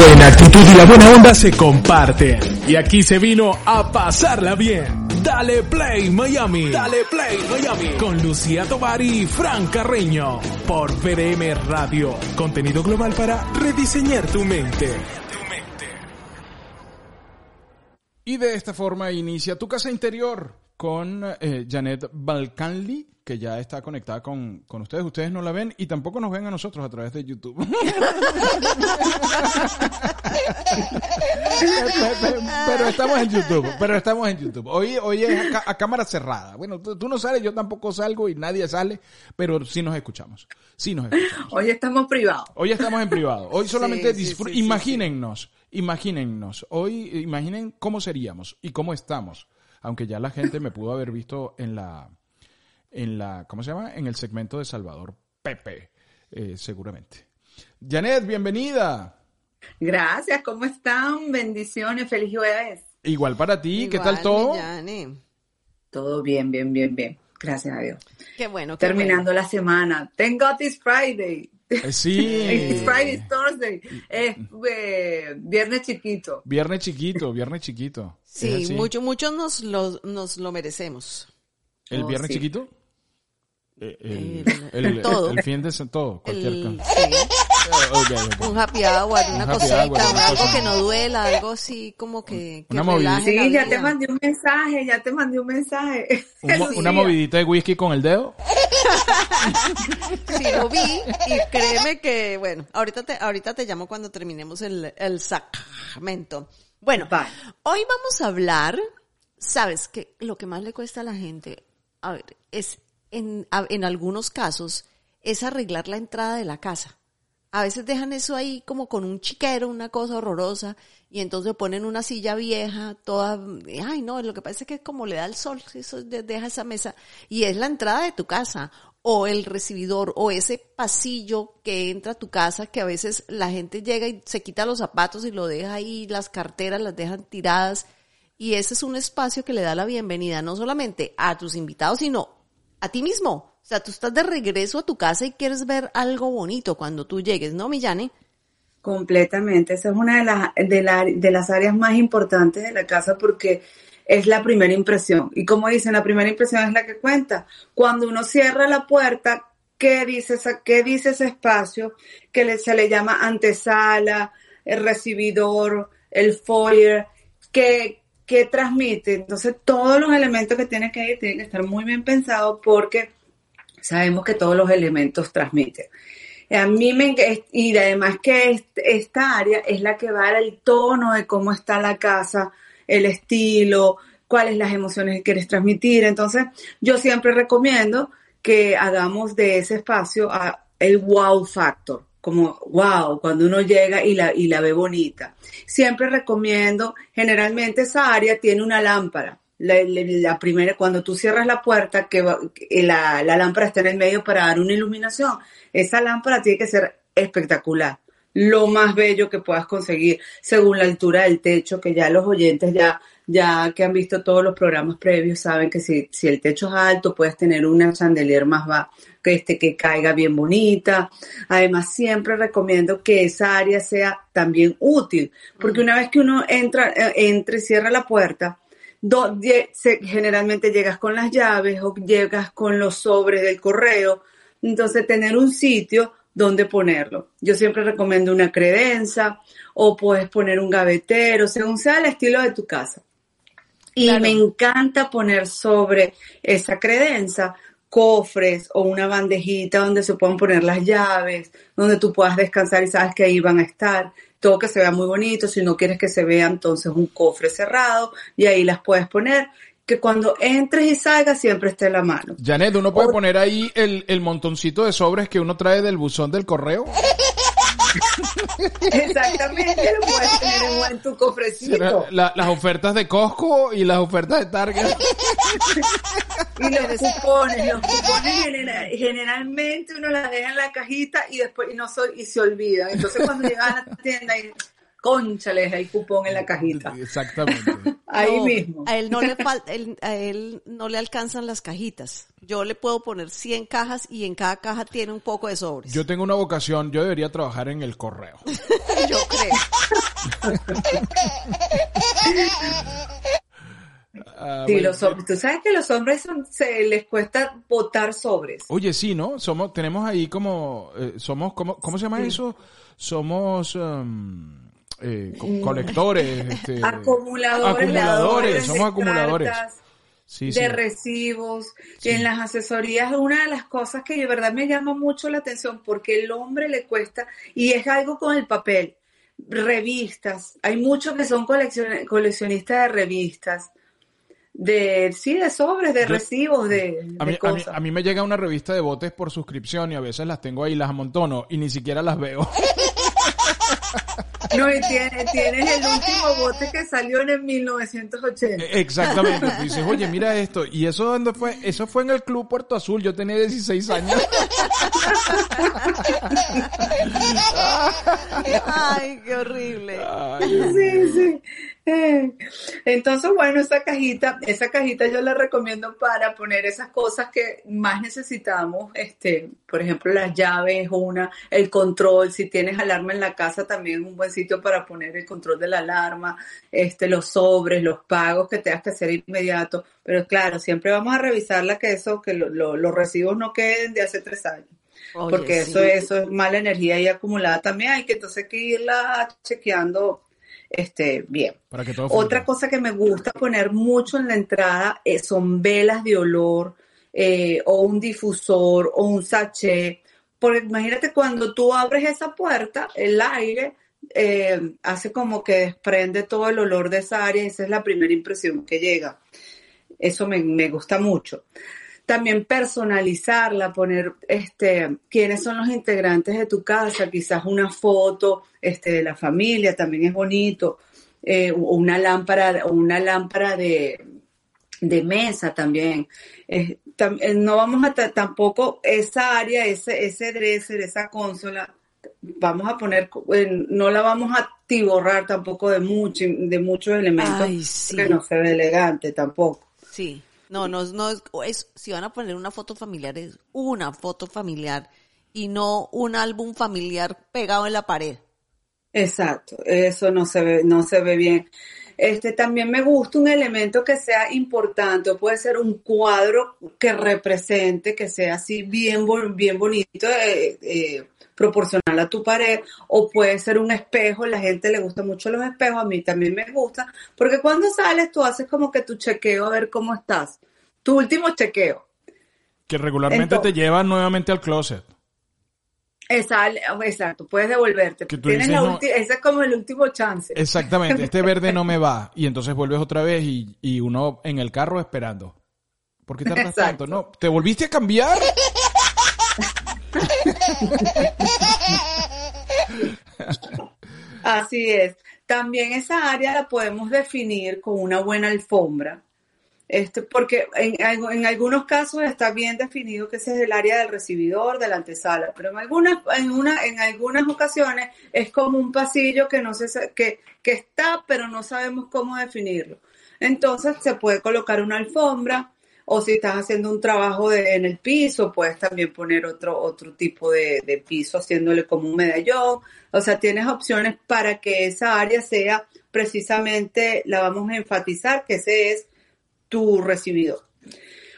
buena actitud y la buena onda se comparten. Y aquí se vino a pasarla bien. Dale Play Miami. Dale Play Miami. Con Lucía Tobar y Fran Carreño. Por PDM Radio. Contenido global para rediseñar tu mente. Y de esta forma inicia tu casa interior con eh, Janet Balcanli, que ya está conectada con, con ustedes. Ustedes no la ven y tampoco nos ven a nosotros a través de YouTube. pero estamos en YouTube, pero estamos en YouTube. Hoy, hoy es a, a cámara cerrada. Bueno, tú, tú, no sales, yo tampoco salgo y nadie sale, pero sí nos escuchamos. Sí nos escuchamos. Hoy estamos privados. Hoy estamos en privado. Hoy solamente sí, sí, sí, imagínennos, imagínennos. Hoy imaginen cómo seríamos y cómo estamos. Aunque ya la gente me pudo haber visto en la en la, ¿cómo se llama? En el segmento de Salvador Pepe, eh, seguramente. Janet, bienvenida. Gracias, ¿cómo están? Bendiciones, feliz jueves. Igual para ti, Igual, ¿qué tal todo? Todo bien, bien, bien, bien. Gracias a Dios. Qué bueno. Qué Terminando bueno. la semana. Thank God it's Friday. Eh, sí. it's Friday, Thursday. Es eh, viernes chiquito. Viernes chiquito, viernes chiquito. Sí, muchos muchos nos lo, nos lo merecemos. ¿El oh, viernes sí. chiquito? El, el, el, todo. el, fin de todo, cualquier sí. okay, okay. Un happy hour, una Un cosita, hour, una algo cosa. que no duela, algo así como que, que Una la Sí, ya vida. te mandé un mensaje, ya te mandé un mensaje. Un una movidita de whisky con el dedo. Sí, lo vi y créeme que, bueno, ahorita te, ahorita te llamo cuando terminemos el, el sacramento. Bueno, Bye. hoy vamos a hablar, sabes que lo que más le cuesta a la gente, a ver, es en, algunos casos, es arreglar la entrada de la casa. A veces dejan eso ahí como con un chiquero, una cosa horrorosa, y entonces ponen una silla vieja, toda, ay no, lo que pasa es que como le da el sol, eso de- deja esa mesa, y es la entrada de tu casa, o el recibidor, o ese pasillo que entra a tu casa, que a veces la gente llega y se quita los zapatos y lo deja ahí, las carteras las dejan tiradas, y ese es un espacio que le da la bienvenida no solamente a tus invitados, sino a ti mismo. O sea, tú estás de regreso a tu casa y quieres ver algo bonito cuando tú llegues, ¿no, Millane? Completamente. Esa es una de las, de, la- de las áreas más importantes de la casa porque es la primera impresión. Y como dicen, la primera impresión es la que cuenta. Cuando uno cierra la puerta, ¿qué dice, qué dice ese espacio? Que le- se le llama antesala, el recibidor, el foyer, que, que transmite. Entonces, todos los elementos que tienen que ir tienen que estar muy bien pensados porque sabemos que todos los elementos transmiten. A mí me y además que est- esta área es la que va a dar el tono de cómo está la casa, el estilo, cuáles las emociones que quieres transmitir. Entonces, yo siempre recomiendo que hagamos de ese espacio a- el wow factor, como wow, cuando uno llega y la, y la ve bonita. Siempre recomiendo, generalmente esa área tiene una lámpara. La, primera, cuando tú cierras la puerta, que va- la, la lámpara está en el medio para dar una iluminación. Esa lámpara tiene que ser espectacular. Lo más bello que puedas conseguir según la altura del techo, que ya los oyentes ya, ya que han visto todos los programas previos saben que si, si el techo es alto, puedes tener una chandelier más baja, que este, que caiga bien bonita. Además, siempre recomiendo que esa área sea también útil, porque una vez que uno entra, eh, entra y cierra la puerta, do- lle- se- generalmente llegas con las llaves o llegas con los sobres del correo. Entonces, tener un sitio donde ponerlo. Yo siempre recomiendo una credenza o puedes poner un gavetero, según sea el estilo de tu casa. Y Claro. me encanta poner sobre esa credenza cofres o una bandejita donde se puedan poner las llaves, donde tú puedas descansar y sabes que ahí van a estar. Todo que se vea muy bonito, si no quieres que se vea entonces un cofre cerrado y ahí las puedes poner, que cuando entres y salgas siempre esté en la mano. Janet, ¿uno puede O- poner ahí el, el montoncito de sobres que uno trae del buzón del correo? Exactamente, lo puedes tener en, tu cofrecito. las ofertas de Costco y las ofertas de Target. y los cupones, los cupones generalmente uno las deja en la cajita y después y no soy, y se olvida. Entonces cuando llegas a la tienda y conchales el cupón en la cajita. Exactamente. Ahí mismo. A él no le falta, a él no le alcanzan las cajitas. Yo le puedo poner 100 cajas y en cada caja tiene un poco de sobres. Yo tengo una vocación, yo debería trabajar en el correo. yo creo. Ah, sí, los hombres. Tú sabes que los hombres se les cuesta botar sobres. Oye, sí, ¿no? Somos, tenemos ahí como, eh, somos, ¿cómo, ¿cómo se llama eso? Somos, um, eh, colectores, este, acumuladores, somos acumuladores. de recibos. En las asesorías, una de las cosas que de verdad me llama mucho la atención, porque el hombre le cuesta, y es algo con el papel, revistas. Hay muchos que son coleccionistas de revistas. De, sí, de sobres, de recibos, de, a mí, cosas. A mí, me llega una revista de botes por suscripción y a veces las tengo ahí, las amontono y ni siquiera las veo. No, y tienes, tienes el último bote que salió en el 1980. E, exactamente. Tú dices, oye, mira esto. ¿Y eso dónde fue? Eso fue en el Club Puerto Azul. Yo tenía 16 años. Ay, qué horrible. Sí, sí. Entonces, bueno, esa cajita, esa cajita yo la recomiendo para poner esas cosas que más necesitamos, este, por ejemplo, las llaves, una, el control, si tienes alarma en la casa también es un buen sitio para poner el control de la alarma, este, los sobres, los pagos que tengas que hacer inmediato, pero claro, siempre vamos a revisarla que eso, que los recibos no queden de hace tres años. porque eso, eso es mala energía y acumulada también, hay que entonces que irla chequeando este, bien. Otra cosa que me gusta poner mucho en la entrada eh, son velas de olor eh, o un difusor o un sachet. Porque imagínate cuando tú abres esa puerta, el aire eh, hace como que desprende todo el olor de esa área y esa es la primera impresión que llega. Eso me, me gusta mucho también personalizarla, poner este, quiénes son los integrantes de tu casa, quizás una foto este, de la familia, también es bonito, eh, una lámpara, una lámpara de, mesa también. Eh, no vamos a tampoco esa área, ese, ese dresser, esa consola, vamos a poner, no la vamos a tiborrar tampoco de mucho, de muchos elementos que no se ve elegante tampoco. Sí. No, no, no es, si van a poner una foto familiar, es una foto familiar y no un álbum familiar pegado en la pared. Exacto, eso no se ve, no se ve bien. Este también me gusta un elemento que sea importante, puede ser un cuadro que represente, que sea así bien, bien bonito, eh, eh, proporcional a tu pared, o puede ser un espejo, la gente le gusta mucho los espejos, a mí también me gusta, porque cuando sales tú haces como que tu chequeo a ver cómo estás, tu último chequeo. Que regularmente te lleva nuevamente al closet. Exacto, puedes devolverte. Ese es como el último chance. Exactamente, este verde no me va. Y entonces vuelves otra vez y, uno en el carro esperando. ¿Por qué tardas tanto? No, ¿te volviste a cambiar? Así es. También esa área la podemos definir con una buena alfombra este, porque en, en, algunos casos está bien definido que ese es el área del recibidor, de la antesala, pero en algunas, en una, en algunas ocasiones es como un pasillo que no se, que, que está, pero no sabemos cómo definirlo. Entonces se puede colocar una alfombra, o si estás haciendo un trabajo en el piso, puedes también poner otro, otro tipo de, de, piso haciéndole como un medallón. O sea, tienes opciones para que esa área sea precisamente, la vamos a enfatizar, que ese es tu recibidor.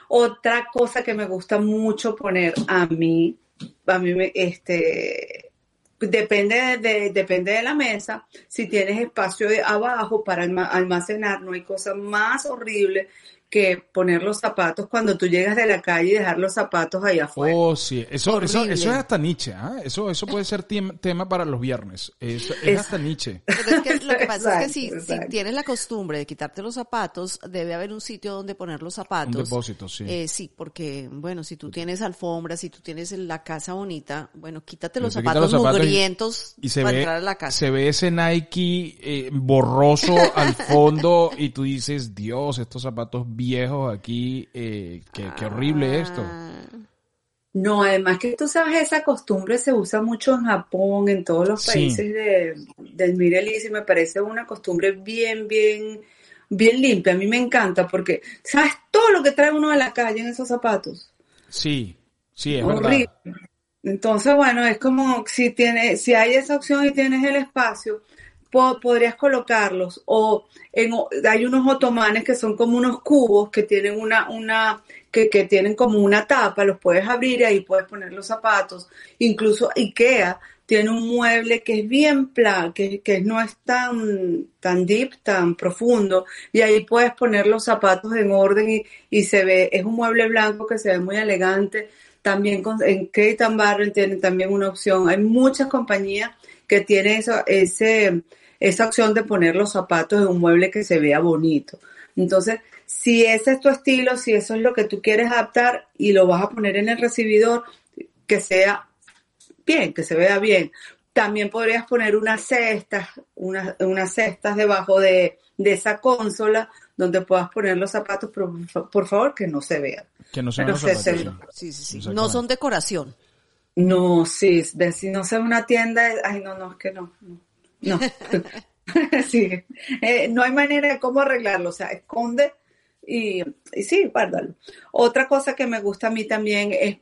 Otra cosa que me gusta mucho poner a mí, a mí me, este, depende de, depende de la mesa, si tienes espacio de abajo para almacenar, no hay cosa más horrible que poner los zapatos cuando tú llegas de la calle y dejar los zapatos ahí afuera. Oh, sí. Eso, eso, eso es hasta Nietzsche. ¿ah? Eso, eso puede ser tema para los viernes. es, hasta Nietzsche. Pero es que lo que pasa es que si, si, tienes la costumbre de quitarte los zapatos, debe haber un sitio donde poner los zapatos. Un depósito, sí. Eh, sí, porque, bueno, si tú tienes alfombras, si tú tienes la casa bonita, bueno, quítate los zapatos, mugrientos y, se para entrar a la casa. Se ve ese Nike eh, borroso al fondo y tú dices, Dios, estos zapatos viejos aquí, eh, qué, horrible esto. No, además que tú sabes, esa costumbre se usa mucho en Japón, en todos los países de, del Middle East, y me parece una costumbre bien, bien, bien limpia. A mí me encanta porque, ¿sabes todo lo que trae uno a la calle en esos zapatos? Sí, sí, es horrible. Entonces, bueno, es como si tiene, si hay esa opción y tienes el espacio, podrías colocarlos o en, hay unos otomanes que son como unos cubos que tienen una, una, que, que, tienen como una tapa, los puedes abrir y ahí puedes poner los zapatos. Incluso IKEA tiene un mueble que es bien plan, que, que no es tan, tan deep, tan profundo, y ahí puedes poner los zapatos en orden y, y se ve, es un mueble blanco que se ve muy elegante. También con, en Kate Barrel tienen también una opción. Hay muchas compañías que tienen eso, ese, esa opción de poner los zapatos en un mueble que se vea bonito. Entonces, si ese es tu estilo, si eso es lo que tú quieres adaptar y lo vas a poner en el recibidor, que sea bien, que se vea bien. También podrías poner unas cestas, unas, unas cestas debajo de, esa consola donde puedas poner los zapatos, pero por favor que no se vean. Que no sean los zapatos. Sí, sí, sí. No son decoración. No, sí, si no sea una tienda, ay, no, no, es que no. No. sí. Eh, no hay manera de cómo arreglarlo. O sea, esconde y, sí, guárdalo. Otra cosa que me gusta a mí también es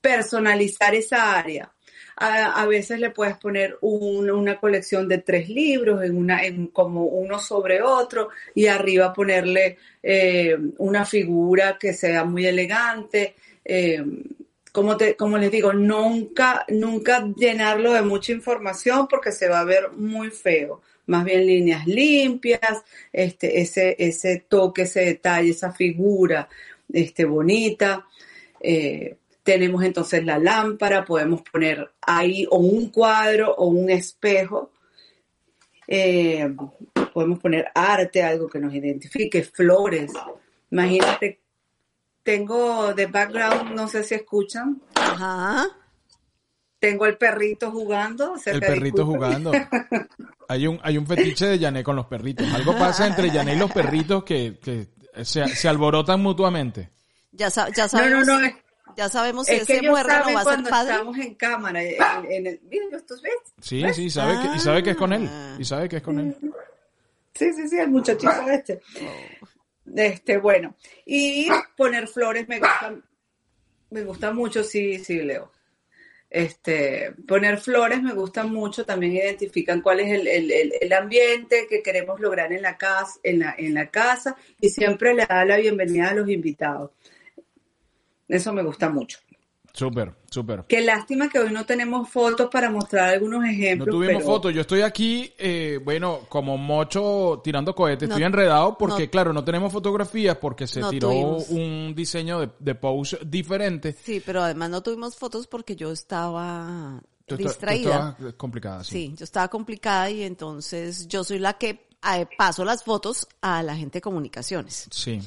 personalizar esa área. A, veces le puedes poner una colección de tres libros en una, en como uno sobre otro y arriba ponerle eh, una figura que sea muy elegante. Eh, como, te, como les digo, nunca, nunca llenarlo de mucha información porque se va a ver muy feo. Más bien líneas limpias, este, ese, ese toque, ese detalle, esa figura este, bonita. Eh, tenemos entonces la lámpara, podemos poner ahí o un cuadro o un espejo. Eh, podemos poner arte, algo que nos identifique, flores. Imagínate tengo de background, no sé si escuchan. Ajá. Tengo el perrito jugando. El perrito jugando. hay un, hay un fetiche de Yané con los perritos. Algo pasa entre Yané y los perritos que, que se, se, alborotan mutuamente. Ya, ya sabemos. No, no, no. Ya sabemos si ese muérgano va a ser padre. Estamos en cámara, en, en el, miren, ¿estos ves? Sí, sí, sabe que, y sabe que es con él. Y sabe que es con él. Sí, sí, sí, el muchachito este. Oh. Este, bueno, y poner flores me gusta, me gusta mucho, sí, sí, Leo. Este, poner flores me gusta mucho, también identifican cuál es el, el, el, ambiente que queremos lograr en la, casa, en, la, en la casa y siempre le da la bienvenida a los invitados. Eso me gusta mucho. Súper, súper. Qué lástima que hoy no tenemos fotos para mostrar algunos ejemplos. No tuvimos fotos. Yo estoy aquí, eh, bueno, como mocho tirando cohetes. estoy enredado porque, claro, no tenemos fotografías porque se tiró un diseño de, de pose diferente. Sí, pero además no tuvimos fotos porque yo estaba distraída. complicada, sí. Sí, yo estaba complicada y entonces yo soy la que eh, paso las fotos a la gente de comunicaciones. Sí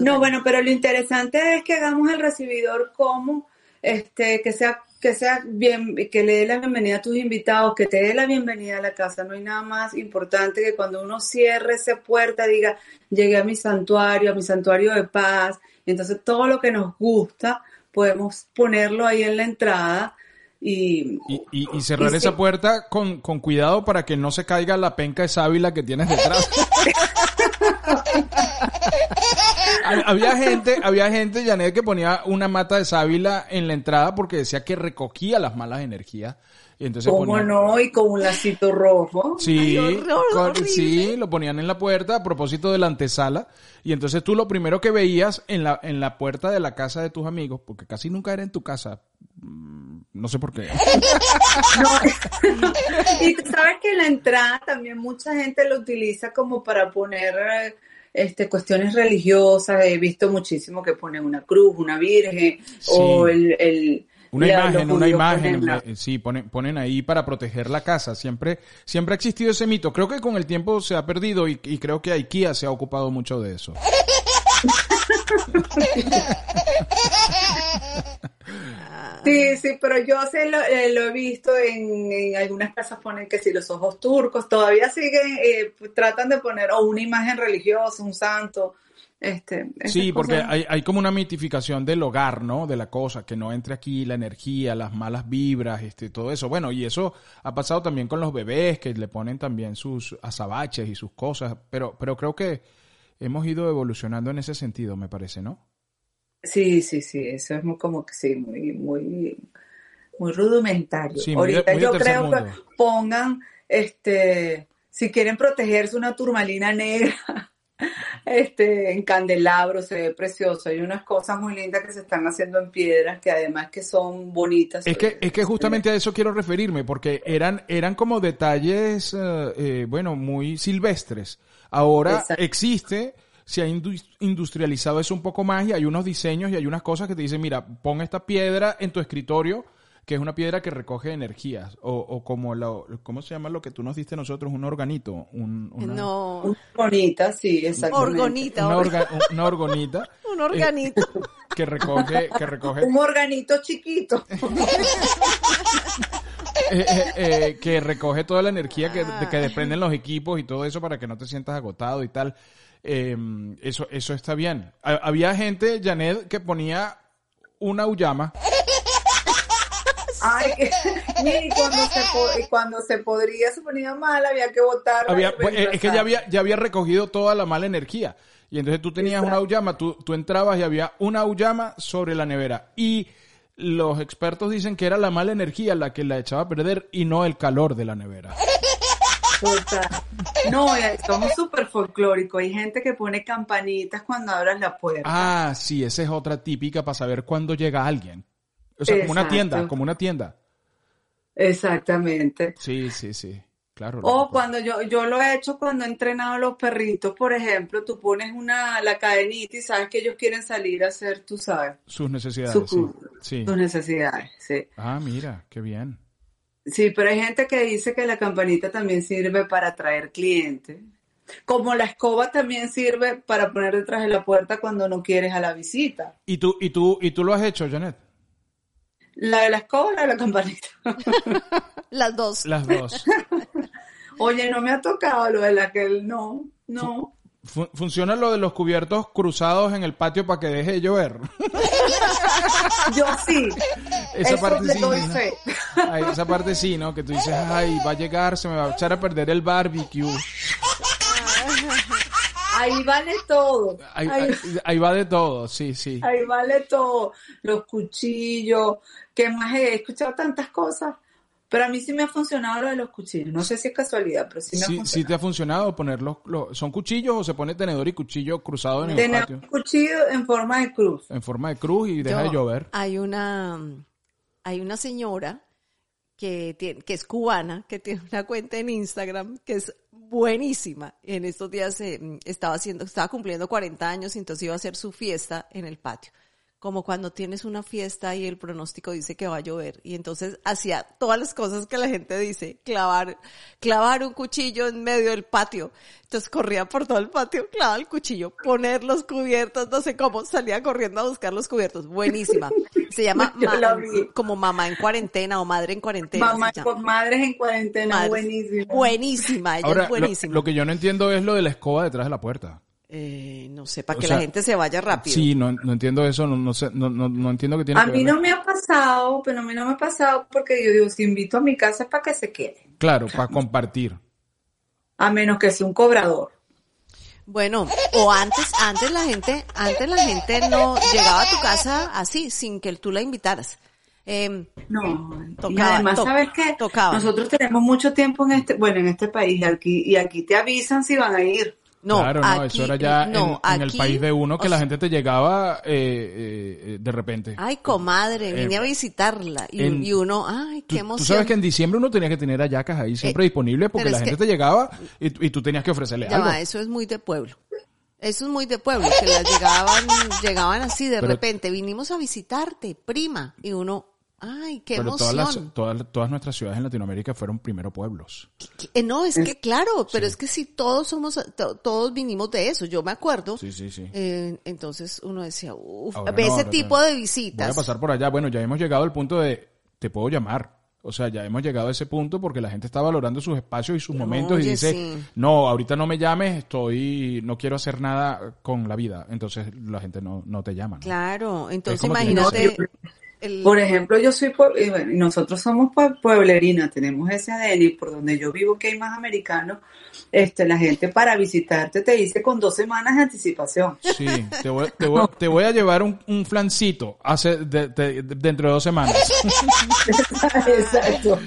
no, bueno. pero lo interesante es que hagamos el recibidor como, este, que sea, que sea bien, que le dé la bienvenida a tus invitados, que te dé la bienvenida a la casa. No hay nada más importante que cuando uno cierre esa puerta diga, llegué a mi santuario, a mi santuario de paz. entonces todo lo que nos gusta podemos ponerlo ahí en la entrada. Y, y, cerrar esa puerta con, con, cuidado para que no se caiga la penca de sábila que tienes detrás. había gente, había gente, Janet, que ponía una mata de sábila en la entrada porque decía que recogía las malas energías. Y entonces ¿Cómo no? Y con un lacito rojo. Sí, sí, lo ponían en la puerta a propósito de la antesala. Y entonces tú lo primero que veías en la, en la puerta de la casa de tus amigos, porque casi nunca era en tu casa, no sé por qué. y tú sabes que la entrada también mucha gente lo utiliza como para poner este, cuestiones religiosas, he visto muchísimo que ponen una cruz, una virgen, o el, una imagen, una imagen, eh, sí, ponen, ponen ahí para proteger la casa. Siempre, siempre ha existido ese mito. Creo que con el tiempo se ha perdido y, y creo que IKEA se ha ocupado mucho de eso. Sí, sí, pero yo sé, lo, eh, lo he visto en, algunas casas ponen que si los ojos turcos todavía siguen, eh, tratan de poner o una imagen religiosa, un santo. Este, sí, porque hay, hay, como una mitificación del hogar, ¿no? De la cosa, que no entre aquí la energía, las malas vibras, este, todo eso. Bueno, y eso ha pasado también con los bebés, que le ponen también sus azabaches y sus cosas, pero, pero creo que hemos ido evolucionando en ese sentido, me parece, ¿no? Sí, sí, sí, eso es muy, como que sí, muy, muy, muy rudimentario. Ahorita yo creo que pongan, este, si quieren protegerse una turmalina negra, este, en candelabro, se ve precioso. Hay unas cosas muy lindas que se están haciendo en piedras que además que son bonitas. Es que, es que justamente a eso quiero referirme, porque eran, eran como detalles, eh, eh, bueno, muy silvestres. Ahora existe se ha industrializado eso un poco más y hay unos diseños y hay unas cosas que te dicen, mira, pon esta piedra en tu escritorio, que es una piedra que recoge energías, o, o como lo, ¿cómo se llama lo que tú nos diste nosotros? Un organito. Un, una... No. Una orgonita, sí, exactamente. Orgonita. Una, una orgonita. un organito. Eh, que recoge, que recoge. Un organito chiquito. Eh, eh, eh, que recoge toda la energía que, que desprenden los equipos y todo eso para que no te sientas agotado y tal. Em, eso, eso está bien. Había gente, Janet, que ponía una uyama. Ay, y cuando se, cuando se podría, se ponía mal, había que votar. Pues, es que ya había, ya había recogido toda la mala energía. Y entonces tú tenías una uyama, tú, tú entrabas y había una uyama sobre la nevera. Y los expertos dicen que era la mala energía la que la echaba a perder y no el calor de la nevera. No, eh, somos súper folclóricos. Hay gente que pone campanitas cuando abras la puerta. Ah, sí, esa es otra típica para saber cuándo llega alguien. O sea, como una tienda, como una tienda. Exactamente. Sí, sí, sí. Claro. O cuando yo, yo lo he hecho cuando he entrenado a los perritos, por ejemplo, tú pones una, la cadenita y sabes que ellos quieren salir a hacer, tú sabes. Sus necesidades. sí. Sus necesidades, sí. Ah, mira, qué bien. Sí, pero hay gente que dice que la campanita también sirve para atraer clientes. Como la escoba también sirve para poner detrás de la puerta cuando no quieres a la visita. ¿Y tú, y tú, y tú lo has hecho, Janet? ¿La de la escoba o la de la campanita? Las dos. Las dos. Oye, no me ha tocado lo de la que él no, no. ¿Funciona lo de los cubiertos cruzados en el patio para que deje de llover? Yo sí. Esa parte sí. esa parte sí, ¿no? Que tú dices, ay, va a llegar, se me va a echar a perder el barbecue. Ahí vale todo. Ahí, va de todo, sí, sí. Ahí vale todo. Los cuchillos, ¿qué más he escuchado tantas cosas? Pero a mí sí me ha funcionado lo de los cuchillos. No sé si es casualidad, pero sí me ha funcionado. Sí te ha funcionado ponerlos. ¿Son cuchillos o se pone tenedor y cuchillo cruzado en el tenedor patio? cuchillo en forma de cruz. En forma de cruz y deja de llover. Hay una, hay una señora que, tiene, que es cubana, que tiene una cuenta en Instagram que es buenísima. En estos días eh, estaba haciendo, estaba cumpliendo 40 años y entonces iba a hacer su fiesta en el patio como cuando tienes una fiesta y el pronóstico dice que va a llover. Y entonces hacía todas las cosas que la gente dice, clavar, clavar un cuchillo en medio del patio. Entonces corría por todo el patio, clavaba el cuchillo, poner los cubiertos, no sé cómo, salía corriendo a buscar los cubiertos. Buenísima. Se llama como mamá en cuarentena o madre en cuarentena. Mamá, madres en cuarentena, buenísima. Buenísima, ella es buenísima. lo que yo no entiendo es lo de la escoba detrás de la puerta. Eh, no sé, para que la gente se vaya rápido. Sí, no, no entiendo eso, no, no, sé, no, no, entiendo que tiene A mí no me ha pasado, pero a mí no me ha pasado porque yo digo, si invito a mi casa es para que se quede. Claro, para compartir. A menos que sea un cobrador. Bueno, o antes, antes la gente, antes la gente no llegaba a tu casa así, sin que tú la invitaras. Eh, no, tocaba, y además, ¿sabes qué? Tocaba. Nosotros tenemos mucho tiempo en este, bueno, en este país, aquí, y aquí te avisan si van a ir. No, claro, no, eso era ya en, el país de uno que la gente te llegaba eh, eh, de repente. Ay, comadre, vine a visitarla. Y, uno, ay, qué emoción. Tú sabes que en diciembre uno tenía que tener ayacas ahí siempre eh, disponibles porque la gente te llegaba y, tú tenías que ofrecerle algo. eso es muy de pueblo. Eso es muy de pueblo, que las llegaban, llegaban así de repente, vinimos a visitarte, prima, y uno, ay, qué pero emoción. Todas, las, todas, todas, nuestras ciudades en Latinoamérica fueron primero pueblos. Eh, no, es que claro, pero es que si todos somos, todos vinimos de eso, yo me acuerdo. Sí, sí, sí. Eh, entonces uno decía, uff, ese tipo de visitas. Voy a pasar por allá, bueno, ya hemos llegado al punto de, te puedo llamar. O sea, ya hemos llegado a ese punto porque la gente está valorando sus espacios y sus momentos y dice, no, ahorita no me llames, estoy, no quiero hacer nada con la vida. Entonces la gente no, no te llama. Claro, entonces imagínate. Por ejemplo, yo soy, y nosotros somos pueblerina, tenemos ese ADN por donde yo vivo que hay más americanos, este, la gente para visitarte te dice con dos semanas de anticipación. Sí, te voy, te voy, te voy a llevar un, un flancito hace, dentro de dos semanas. Exacto.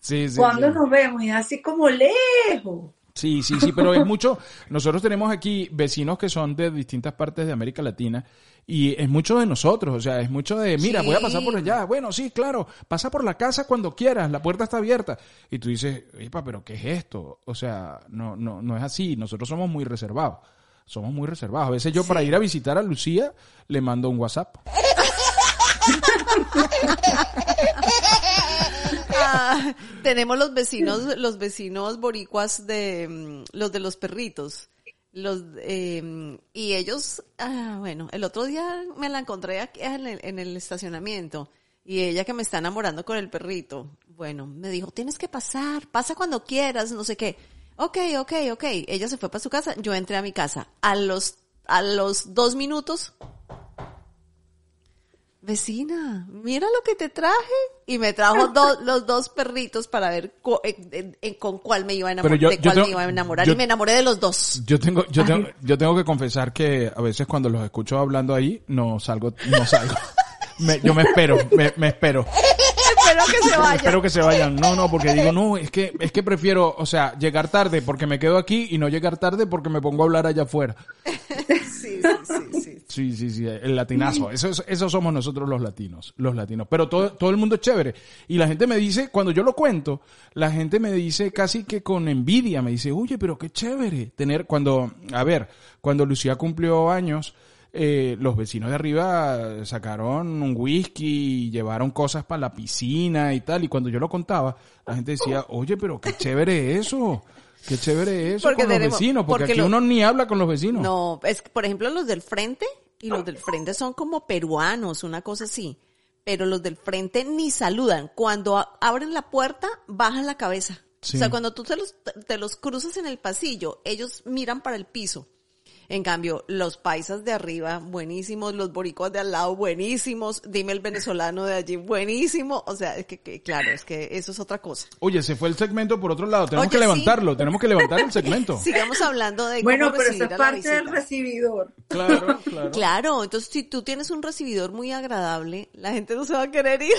Sí, sí, Cuando nos vemos y así como lejos. Sí, sí, sí, pero es mucho. Nosotros tenemos aquí vecinos que son de distintas partes de América Latina y es mucho de nosotros, o sea, es mucho de, mira, voy a pasar por allá. Bueno, sí, claro, pasa por la casa cuando quieras, la puerta está abierta. Y tú dices, pero ¿qué es esto? O sea, no, no, no es así, nosotros somos muy reservados. Somos muy reservados. A veces yo para ir a visitar a Lucía le mando un WhatsApp. Ah, tenemos los vecinos, los vecinos boricuas de mm, los de los perritos los eh, y ellos ah, bueno el otro día me la encontré aquí en el, en el, estacionamiento y ella que me está enamorando con el perrito bueno me dijo tienes que pasar pasa cuando quieras no sé qué ok ok ok ella se fue para su casa yo entré a mi casa. A los a los dos minutos vecina, mira lo que te traje. Y me trajo los dos perritos para ver con cuál me iba a enamorar, de cuál me iba a enamorar. y me enamoré de los dos. Yo tengo, yo tengo, yo tengo que confesar que a veces cuando los escucho hablando ahí, no salgo, no salgo. yo me espero, me, me espero. espero que se vayan. Espero que se vayan. No, no, porque digo, no, es que, es que prefiero, o sea, llegar tarde porque me quedo aquí y no llegar tarde porque me pongo a hablar allá afuera. Sí, sí, sí, sí. Sí, sí, el latinazo. Eso, eso somos nosotros los latinos, los latinos. Pero todo, todo el mundo es chévere. Y la gente me dice, cuando yo lo cuento, la gente me dice casi que con envidia, me dice, oye, pero qué chévere tener, cuando, a ver, cuando Lucía cumplió años, eh, los vecinos de arriba sacaron un whisky y llevaron cosas para la piscina y tal. Y cuando yo lo contaba, la gente decía, oye, pero qué chévere eso. Qué chévere eso con los vecinos, porque, aquí uno ni habla con los vecinos. No, es que, por ejemplo, los del frente, y los del frente son como peruanos, una cosa así. Pero los del frente ni saludan. Cuando abren la puerta, bajan la cabeza. O sea, cuando tú te los, te los cruzas en el pasillo, ellos miran para el piso. En cambio, los paisas de arriba, buenísimos, los boricuas de al lado, buenísimos, dime el venezolano de allí, buenísimo. O sea, es que, claro, es que eso es otra cosa. Oye, se fue el segmento por otro lado, tenemos que levantarlo, tenemos que levantar el segmento. Sigamos hablando de Bueno, pero eso es parte del recibidor. Claro, claro. Claro, entonces si tú tienes un recibidor muy agradable, la gente no se va a querer ir.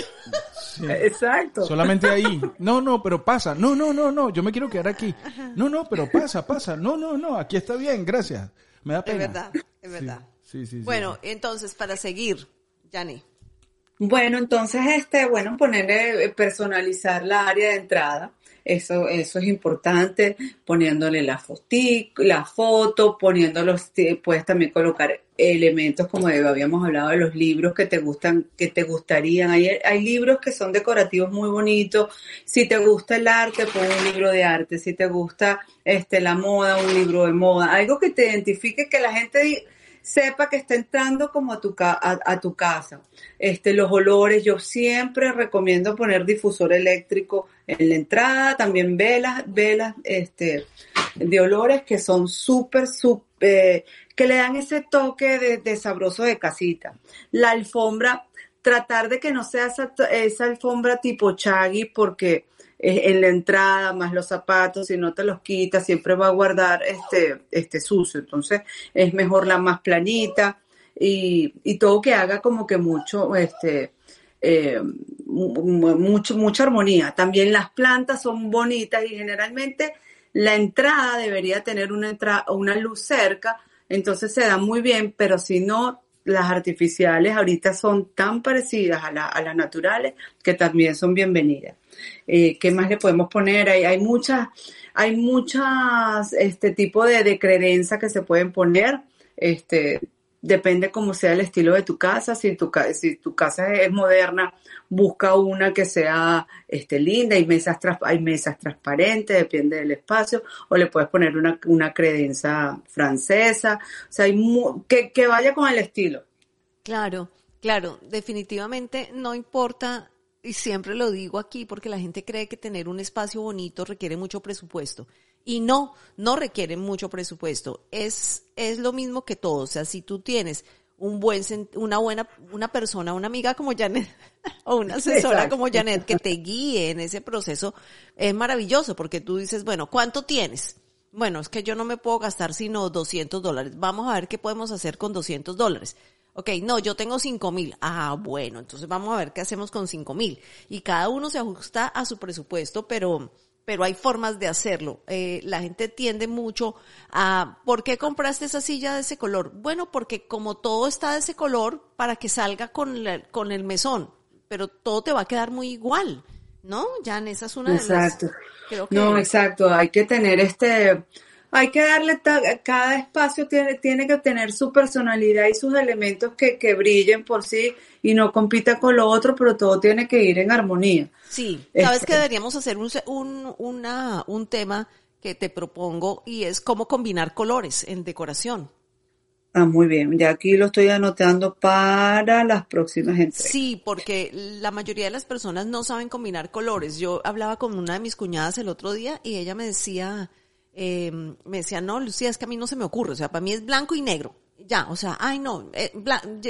Exacto. Solamente ahí. No, no, pero pasa. No, no, no, no, yo me quiero quedar aquí. No, no, pero pasa, pasa. No, no, no, aquí está bien, gracias. Me da pena. Es verdad, es verdad. Sí, sí, sí, bueno, entonces, para seguir, Yani. Bueno, entonces, este, bueno, ponerle, eh, personalizar la área de entrada. Eso, eso es importante, poniéndole la, la foto, poniéndolos, puedes también colocar elementos como habíamos hablado de los libros que te gustan, que te gustarían. Hay, hay libros que son decorativos muy bonitos. Si te gusta el arte, pon un libro de arte. Si te gusta este, la moda, un libro de moda. Algo que te identifique, que la gente sepa que está entrando como a tu, a, tu casa. Este, los olores, yo siempre recomiendo poner difusor eléctrico en la entrada, también velas, velas este, de olores que son súper, súper, eh, que le dan ese toque de, sabroso de casita. La alfombra, tratar de que no sea esa, alfombra tipo chagui porque en la entrada, más los zapatos, si no te los quitas, siempre va a guardar este, este sucio. Entonces es mejor la más planita y, y todo que haga como que mucho, este, eh, mucho, mucha armonía. También las plantas son bonitas y generalmente la entrada debería tener una, entrada, una luz cerca entonces se da muy bien, pero si no, las artificiales ahorita son tan parecidas a, las naturales que también son bienvenidas. Eh, ¿Qué más le podemos poner? Hay, hay muchas, hay muchas, este tipo de, de creencias que se pueden poner. este, depende cómo sea el estilo de tu casa. Si tu, si tu casa es moderna, busca una que sea este, linda. Hay mesas, hay mesas transparentes, depende del espacio. O le puedes poner una, una francesa. O sea, hay que vaya con el estilo. Claro, claro. Definitivamente no importa y siempre lo digo aquí porque la gente cree que tener un espacio bonito requiere mucho presupuesto. Y no, no requiere mucho presupuesto. Es, es lo mismo que todo. O sea, si tú tienes un buen, una buena, una persona, una amiga como Janet, o una asesora como Janet que te guíe en ese proceso, es maravilloso porque tú dices, bueno, ¿cuánto tienes? Bueno, es que yo no me puedo gastar sino 200 dólares. Vamos a ver qué podemos hacer con 200 dólares. Ok, no, yo tengo cinco mil. Ah, bueno, entonces vamos a ver qué hacemos con cinco mil. Y cada uno se ajusta a su presupuesto, pero pero hay formas de hacerlo. Eh, la gente tiende mucho a, ¿por qué compraste esa silla de ese color? Bueno, porque como todo está de ese color, para que salga con, con el mesón, pero todo te va a quedar muy igual, ¿no? Ya esa es una de las... Creo No, exacto, hay que tener este hay que darle, cada espacio tiene, tiene que tener su personalidad y sus elementos que, que brillen por sí y no compita con lo otro, pero todo tiene que ir en armonía. Sí, sabes que este deberíamos hacer un, un, una, un tema que te propongo y es cómo combinar colores en decoración. Ah, muy bien. Ya aquí lo estoy anotando para las próximas entregas. Sí, porque la mayoría de las personas no saben combinar colores. Yo hablaba con una de mis cuñadas el otro día y ella me decía, eh, me decía, no, Lucía, es que a mí no se me ocurre, o sea, para mí es blanco y negro. Ya, o sea, ay no, eh,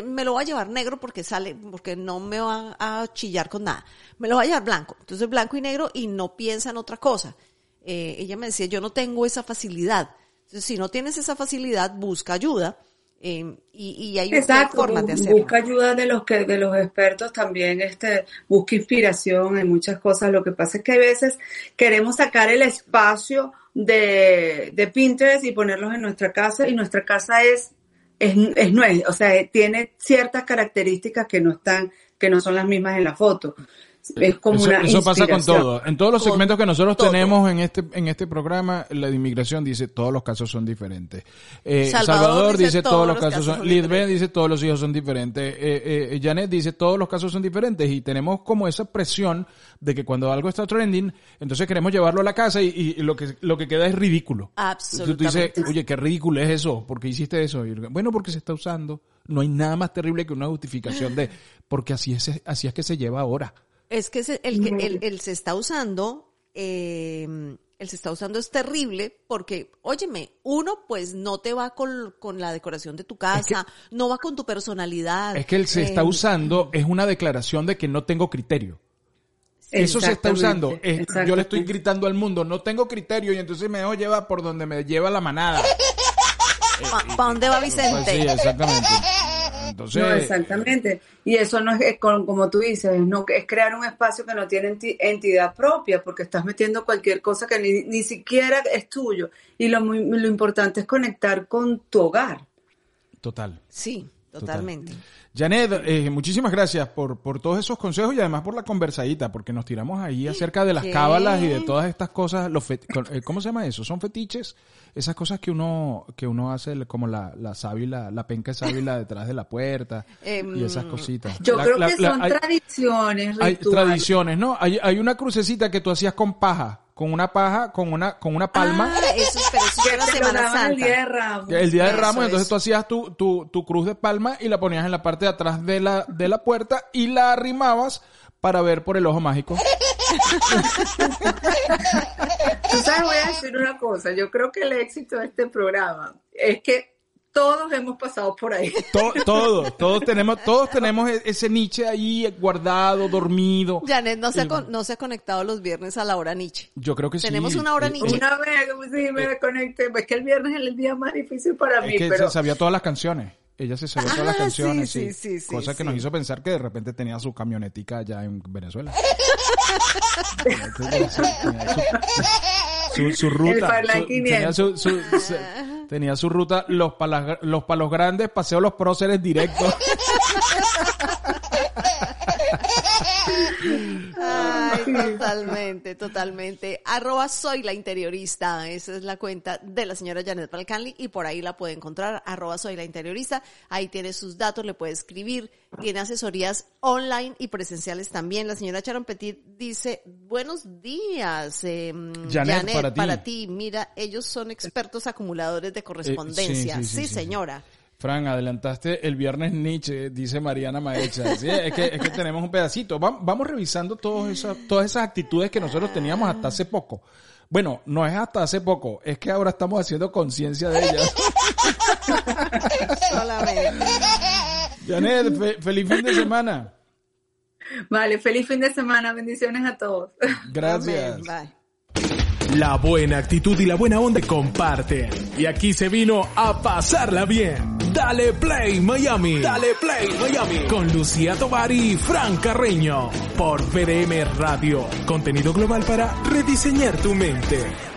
me lo voy a llevar negro porque sale, porque no me va a chillar con nada. Me lo voy a llevar blanco. Entonces blanco y negro y no piensa en otra cosa. Eh, ella me decía, yo no tengo esa facilidad. Entonces, si no tienes esa facilidad, busca ayuda. Eh, y, y, hay Exacto, formas de hacerlo. Busca ayuda de los que, de los expertos también, este, busca inspiración en muchas cosas. Lo que pasa es que a veces queremos sacar el espacio de, de Pinterest y ponerlos en nuestra casa y nuestra casa es, es, es o sea, tiene ciertas características que no están, que no son las mismas en la foto. Es como eso, una eso pasa con todo. En todos los segmentos que nosotros tenemos en este en este programa, la de inmigración dice todos los casos son diferentes. Eh, Salvador, dice, todos los casos, son, diferentes. dice todos los hijos son diferentes. Eh, eh, Janet dice todos los casos son diferentes y tenemos como esa presión de que cuando algo está trending, entonces queremos llevarlo a la casa y, lo que lo que queda es ridículo. Absolutamente. Tú dices, oye, qué ridículo es eso, ¿por qué hiciste eso? bueno, porque se está usando. No hay nada más terrible que una justificación de porque así es así es que se lleva ahora. Es que el que el, se está usando, eh, el se está usando es terrible porque, óyeme, uno pues no te va con, con la decoración de tu casa, no va con tu personalidad. Es que el se está eh, usando es una declaración de que no tengo criterio. Eso se está usando. yo le estoy gritando al mundo, no tengo criterio y entonces me dejo llevar por donde me lleva la manada. ¿Para dónde va Vicente? Pues sí, exactamente no, exactamente. Y eso no es, como tú dices, no es crear un espacio que no tiene entidad propia, porque estás metiendo cualquier cosa que ni, siquiera es tuyo. Y lo, lo importante es conectar con tu hogar. Total. Sí, totalmente. Janet, eh, muchísimas gracias por, por todos esos consejos y además por la conversadita, porque nos tiramos ahí acerca de las cábalas y de todas estas cosas. Los eh, ¿Cómo se llama eso? ¿Son fetiches? Esas cosas que uno que uno hace como la, la sábila, la penca sábila detrás de la puerta y esas em, cositas. Yo creo que son tradiciones, Hay tradiciones, ¿no? Hay, hay una crucecita que tú hacías con paja con una paja, con una, con una palma. Ah, eso, pero eso era Semana Santa. El día de Ramos. El día de Ramos, entonces tú hacías tu, tu, tu cruz de palma y la ponías en la parte de atrás de la, de la puerta y la arrimabas para ver por el ojo mágico. Tú sabes, voy a decir una cosa. Yo creo que el éxito de este programa es que todos hemos pasado por ahí. todos, todos tenemos, todos tenemos e-, ese Nietzsche ahí guardado, dormido. Janet no se, ha, no se ha conectado los viernes a la hora Nietzsche. Yo creo que sí. Tenemos una hora Nietzsche. Una vez, sí, me eh, conecté. Es que el viernes es el día más difícil para mí. Que pero... se sabía todas las canciones. Ella se sabía todas las ah, canciones. Sí, sí, sí, cosa que nos hizo pensar que de repente tenía su camionetica allá en Venezuela. su, su, ruta. tenía su, su, tenía su ruta los, palas, los palos grandes, paseo los próceres directos. Ay, totalmente, totalmente. Arroba soy la interiorista. Esa es la cuenta de la señora Janet Balcanli y por ahí la puede encontrar. Arroba soy la interiorista. Ahí tiene sus datos, le puede escribir. Tiene asesorías online y presenciales también. La señora Charon Petit dice, buenos días, eh, Janet, para, ti. Mira, ellos son expertos acumuladores de correspondencia. Eh, sí, señora. Fran, adelantaste el viernes Nietzsche, dice Mariana Maecha. es, que, es que tenemos un pedacito. Vamos revisando todas esas, todas esas actitudes que nosotros teníamos hasta hace poco. Bueno, no es hasta hace poco, es que ahora estamos haciendo conciencia de ellas. Solamente. Janet, feliz fin de semana. Vale, feliz fin de semana. Bendiciones a todos. Gracias. Bye. La buena actitud y la buena onda comparte. Y aquí se vino a pasarla bien. Dale Play Miami. Dale Play Miami. Con Lucía Tovar y Fran Carreño. Por VDM Radio. Contenido global para rediseñar tu mente.